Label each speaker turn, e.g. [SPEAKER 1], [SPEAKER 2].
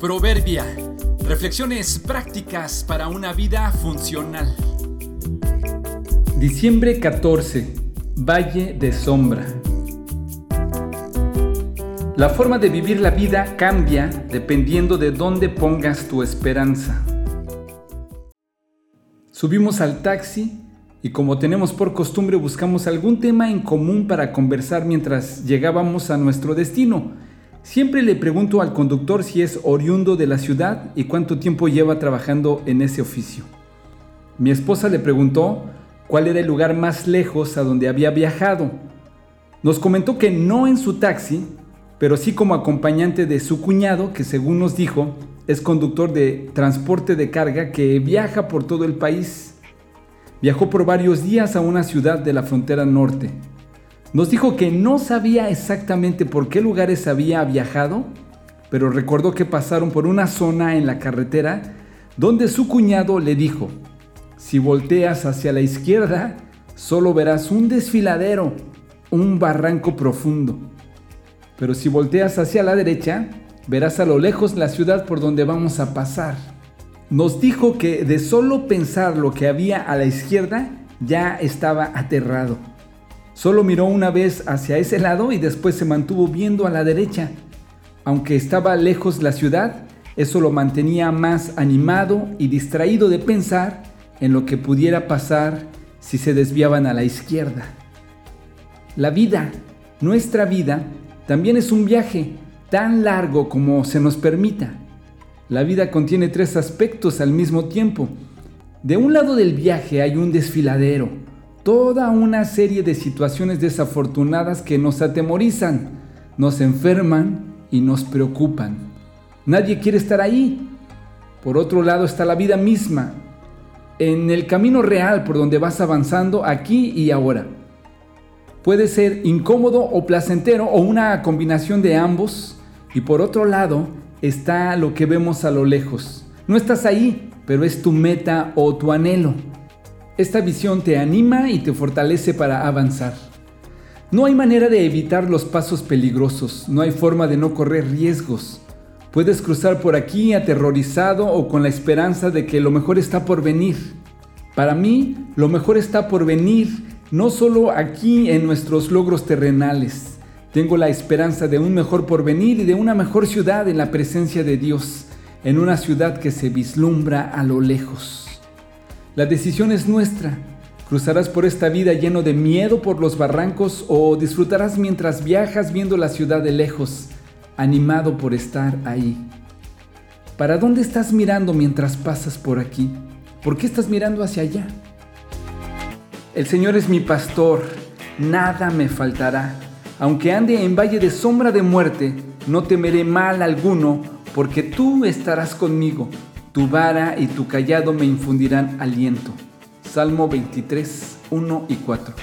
[SPEAKER 1] Proverbia. Reflexiones prácticas para una vida funcional.
[SPEAKER 2] Diciembre 14. Valle de sombra. La forma de vivir la vida cambia dependiendo de dónde pongas tu esperanza. Subimos al taxi y como tenemos por costumbre buscamos algún tema en común para conversar mientras llegábamos a nuestro destino Siempre le pregunto al conductor si es oriundo de la ciudad y cuánto tiempo lleva trabajando en ese oficio. Mi esposa le preguntó cuál era el lugar más lejos a donde había viajado. Nos comentó que no en su taxi, pero sí como acompañante de su cuñado, que según nos dijo, es conductor de transporte de carga que viaja por todo el país. Viajó por varios días a una ciudad de la frontera norte. Nos dijo que no sabía exactamente por qué lugares había viajado, pero recordó que pasaron por una zona en la carretera donde su cuñado le dijo, si volteas hacia la izquierda, solo verás un desfiladero, un barranco profundo. Pero si volteas hacia la derecha, verás a lo lejos la ciudad por donde vamos a pasar. Nos dijo que de solo pensar lo que había a la izquierda, ya estaba aterrado. Solo miró una vez hacia ese lado y después se mantuvo viendo a la derecha. Aunque estaba lejos la ciudad, eso lo mantenía más animado y distraído de pensar en lo que pudiera pasar si se desviaban a la izquierda. La vida, nuestra vida, también es un viaje tan largo como se nos permita. La vida contiene tres aspectos al mismo tiempo. De un lado del viaje hay un desfiladero, toda una serie de situaciones desafortunadas que nos atemorizan, nos enferman y nos preocupan. Nadie quiere estar ahí. Por otro lado está la vida misma, en el camino real por donde vas avanzando aquí y ahora. Puede ser incómodo o placentero o una combinación de ambos. Y por otro lado está lo que vemos a lo lejos. No estás ahí, pero es tu meta o tu anhelo. Esta visión te anima y te fortalece para avanzar. No hay manera de evitar los pasos peligrosos, no hay forma de no correr riesgos. Puedes cruzar por aquí aterrorizado o con la esperanza de que lo mejor está por venir. Para mí, lo mejor está por venir, no solo aquí en nuestros logros terrenales. Tengo la esperanza de un mejor porvenir y de una mejor ciudad en la presencia de Dios, en una ciudad que se vislumbra a lo lejos. La decisión es nuestra. Cruzarás por esta vida lleno de miedo por los barrancos o disfrutarás mientras viajas viendo la ciudad de lejos, animado por estar ahí. ¿Para dónde estás mirando mientras pasas por aquí? ¿Por qué estás mirando hacia allá? El Señor es mi pastor, nada me faltará. Aunque ande en valle de sombra de muerte, no temeré mal alguno, porque tú estarás conmigo tu vara y tu callado me infundirán aliento. Salmo 23, 1 y 4.